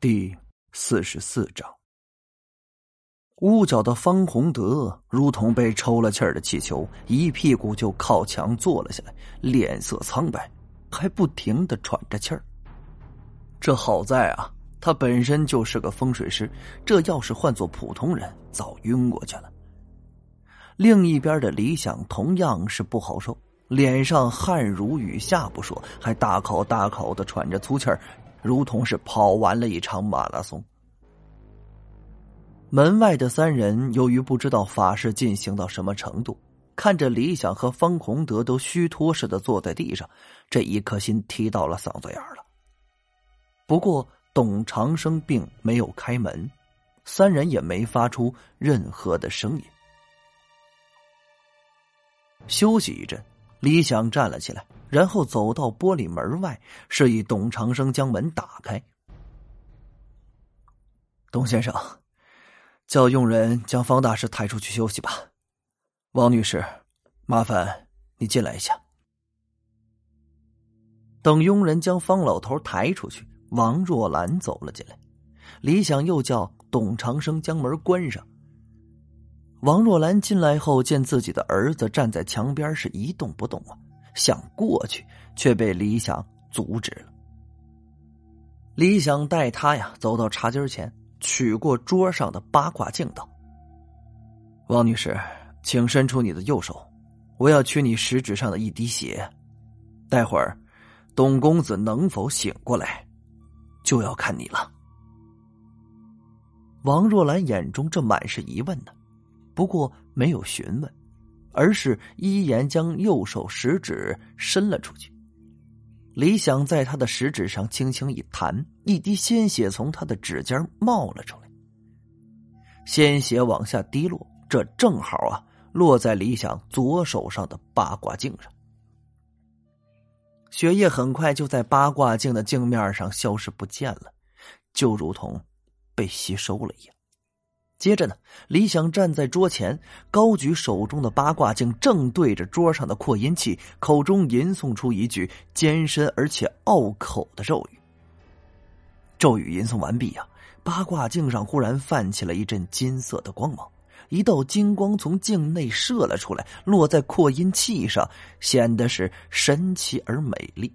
第四十四章，屋角的方洪德如同被抽了气儿的气球，一屁股就靠墙坐了下来，脸色苍白，还不停的喘着气儿。这好在啊，他本身就是个风水师，这要是换做普通人，早晕过去了。另一边的李想同样是不好受，脸上汗如雨下不说，还大口大口的喘着粗气儿。如同是跑完了一场马拉松。门外的三人由于不知道法事进行到什么程度，看着李想和方洪德都虚脱似的坐在地上，这一颗心提到了嗓子眼儿了。不过董长生并没有开门，三人也没发出任何的声音。休息一阵，李想站了起来。然后走到玻璃门外，示意董长生将门打开。董先生，叫佣人将方大师抬出去休息吧。王女士，麻烦你进来一下。等佣人将方老头抬出去，王若兰走了进来。李想又叫董长生将门关上。王若兰进来后，见自己的儿子站在墙边，是一动不动啊。想过去，却被李想阻止了。李想带他呀走到茶几前，取过桌上的八卦镜，道：“王女士，请伸出你的右手，我要取你食指上的一滴血。待会儿，董公子能否醒过来，就要看你了。”王若兰眼中这满是疑问呢，不过没有询问。而是依言将右手食指伸了出去，李想在他的食指上轻轻一弹，一滴鲜血从他的指尖冒了出来。鲜血往下滴落，这正好啊落在李想左手上的八卦镜上。血液很快就在八卦镜的镜面上消失不见了，就如同被吸收了一样。接着呢，李想站在桌前，高举手中的八卦镜，正对着桌上的扩音器，口中吟诵出一句艰深而且拗口的咒语。咒语吟诵完毕呀，八卦镜上忽然泛起了一阵金色的光芒，一道金光从镜内射了出来，落在扩音器上，显得是神奇而美丽。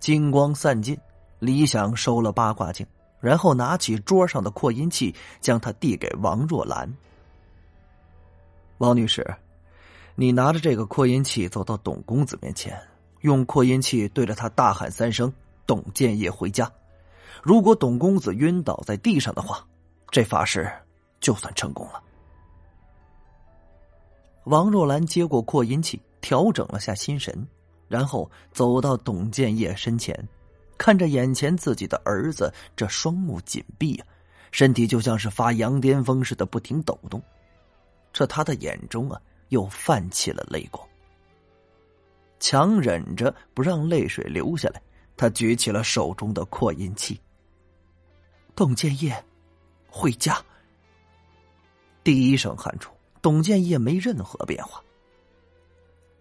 金光散尽，李想收了八卦镜。然后拿起桌上的扩音器，将它递给王若兰。王女士，你拿着这个扩音器走到董公子面前，用扩音器对着他大喊三声：“董建业回家。”如果董公子晕倒在地上的话，这法事就算成功了。王若兰接过扩音器，调整了下心神，然后走到董建业身前。看着眼前自己的儿子，这双目紧闭啊，身体就像是发羊癫疯似的不停抖动。这他的眼中啊，又泛起了泪光。强忍着不让泪水流下来，他举起了手中的扩音器。董建业，回家。第一声喊出，董建业没任何变化。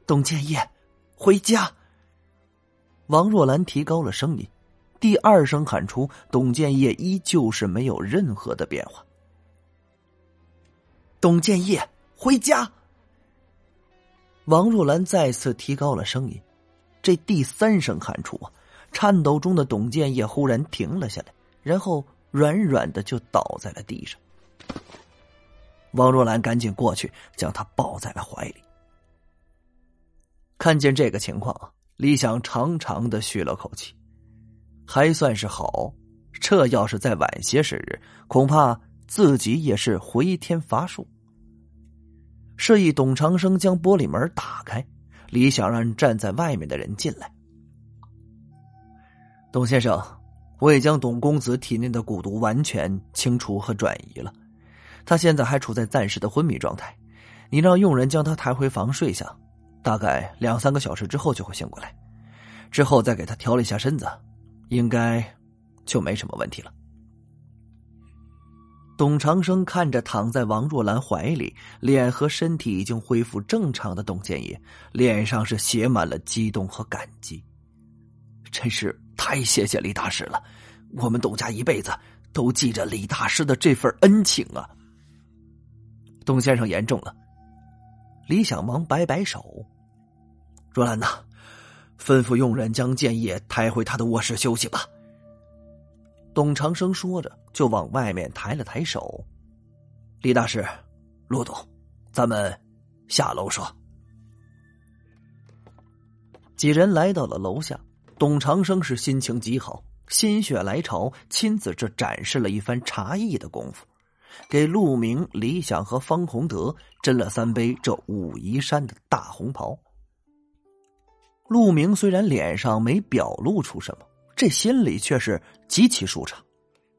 董建业，回家。王若兰提高了声音，第二声喊出，董建业依旧是没有任何的变化。董建业回家。王若兰再次提高了声音，这第三声喊出啊，颤抖中的董建业忽然停了下来，然后软软的就倒在了地上。王若兰赶紧过去将他抱在了怀里，看见这个情况啊。李想长长的吁了口气，还算是好。这要是再晚些时日，恐怕自己也是回天乏术。示意董长生将玻璃门打开，李想让站在外面的人进来。董先生，我已将董公子体内的蛊毒完全清除和转移了，他现在还处在暂时的昏迷状态，你让佣人将他抬回房睡下。大概两三个小时之后就会醒过来，之后再给他调了一下身子，应该就没什么问题了。董长生看着躺在王若兰怀里、脸和身体已经恢复正常的董建业，脸上是写满了激动和感激，真是太谢谢李大师了，我们董家一辈子都记着李大师的这份恩情啊。董先生言重了，李想忙摆摆手。若兰呐，吩咐佣人将建业抬回他的卧室休息吧。董长生说着，就往外面抬了抬手。李大师，陆董，咱们下楼说。几人来到了楼下，董长生是心情极好，心血来潮，亲自这展示了一番茶艺的功夫，给陆明、李想和方洪德斟了三杯这武夷山的大红袍。陆明虽然脸上没表露出什么，这心里却是极其舒畅，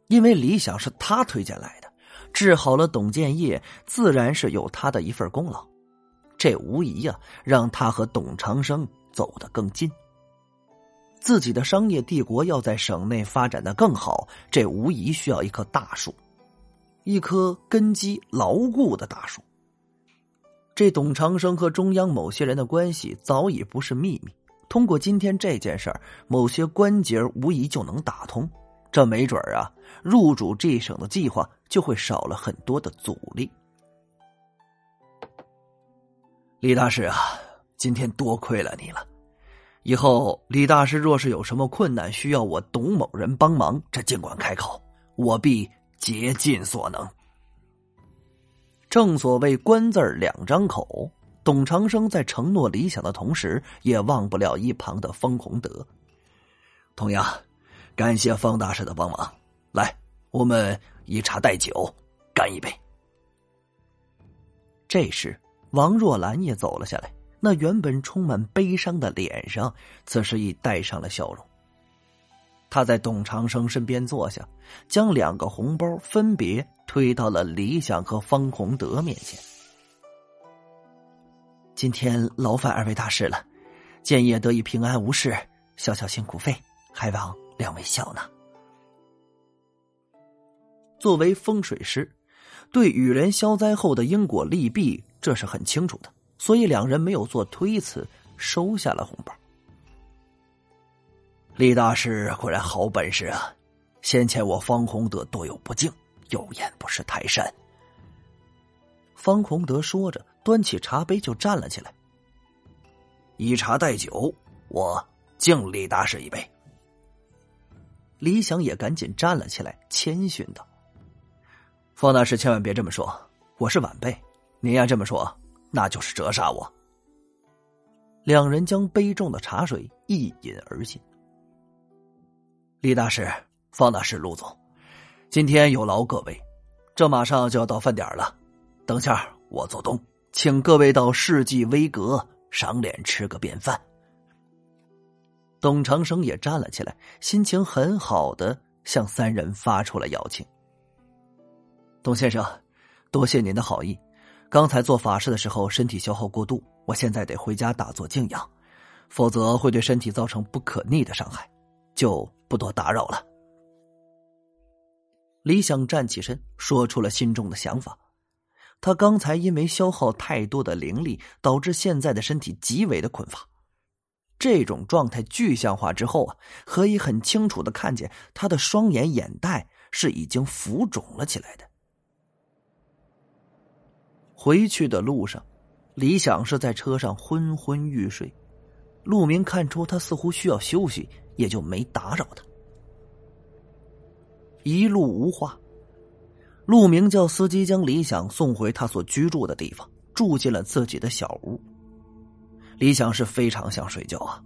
因为李想是他推荐来的，治好了董建业，自然是有他的一份功劳。这无疑呀，让他和董长生走得更近。自己的商业帝国要在省内发展的更好，这无疑需要一棵大树，一棵根基牢固的大树。这董长生和中央某些人的关系早已不是秘密。通过今天这件事儿，某些关节无疑就能打通，这没准儿啊，入主这省的计划就会少了很多的阻力。李大师啊，今天多亏了你了，以后李大师若是有什么困难需要我董某人帮忙，这尽管开口，我必竭尽所能。正所谓官字两张口。董长生在承诺理想的同时，也忘不了一旁的方洪德。同样，感谢方大师的帮忙。来，我们以茶代酒，干一杯。这时，王若兰也走了下来，那原本充满悲伤的脸上，此时已带上了笑容。他在董长生身边坐下，将两个红包分别推到了李想和方洪德面前。今天劳烦二位大师了，建业得以平安无事，小小辛苦费，还望两位笑纳。作为风水师，对雨人消灾后的因果利弊，这是很清楚的，所以两人没有做推辞，收下了红包。李大师果然好本事啊！先前我方洪德多有不敬，有眼不识泰山。方洪德说着。端起茶杯就站了起来，以茶代酒，我敬李大师一杯。李想也赶紧站了起来，谦逊道：“方大师千万别这么说，我是晚辈，您要这么说，那就是折煞我。”两人将杯中的茶水一饮而尽。李大师、方大师、陆总，今天有劳各位，这马上就要到饭点了，等下我做东。请各位到世纪威阁赏脸吃个便饭。董长生也站了起来，心情很好的向三人发出了邀请。董先生，多谢您的好意。刚才做法事的时候身体消耗过度，我现在得回家打坐静养，否则会对身体造成不可逆的伤害，就不多打扰了。李想站起身，说出了心中的想法。他刚才因为消耗太多的灵力，导致现在的身体极为的困乏。这种状态具象化之后啊，可以很清楚的看见他的双眼眼袋是已经浮肿了起来的。回去的路上，李想是在车上昏昏欲睡，陆明看出他似乎需要休息，也就没打扰他。一路无话。陆明叫司机将李想送回他所居住的地方，住进了自己的小屋。李想是非常想睡觉啊，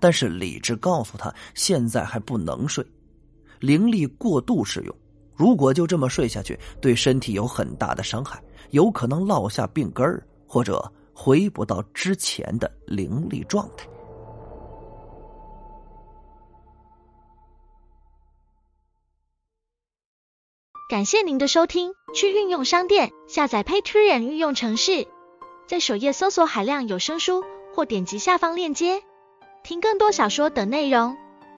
但是理智告诉他现在还不能睡，灵力过度使用，如果就这么睡下去，对身体有很大的伤害，有可能落下病根儿，或者回不到之前的灵力状态。感谢您的收听，去运用商店下载 Patreon 运用城市，在首页搜索海量有声书，或点击下方链接听更多小说等内容。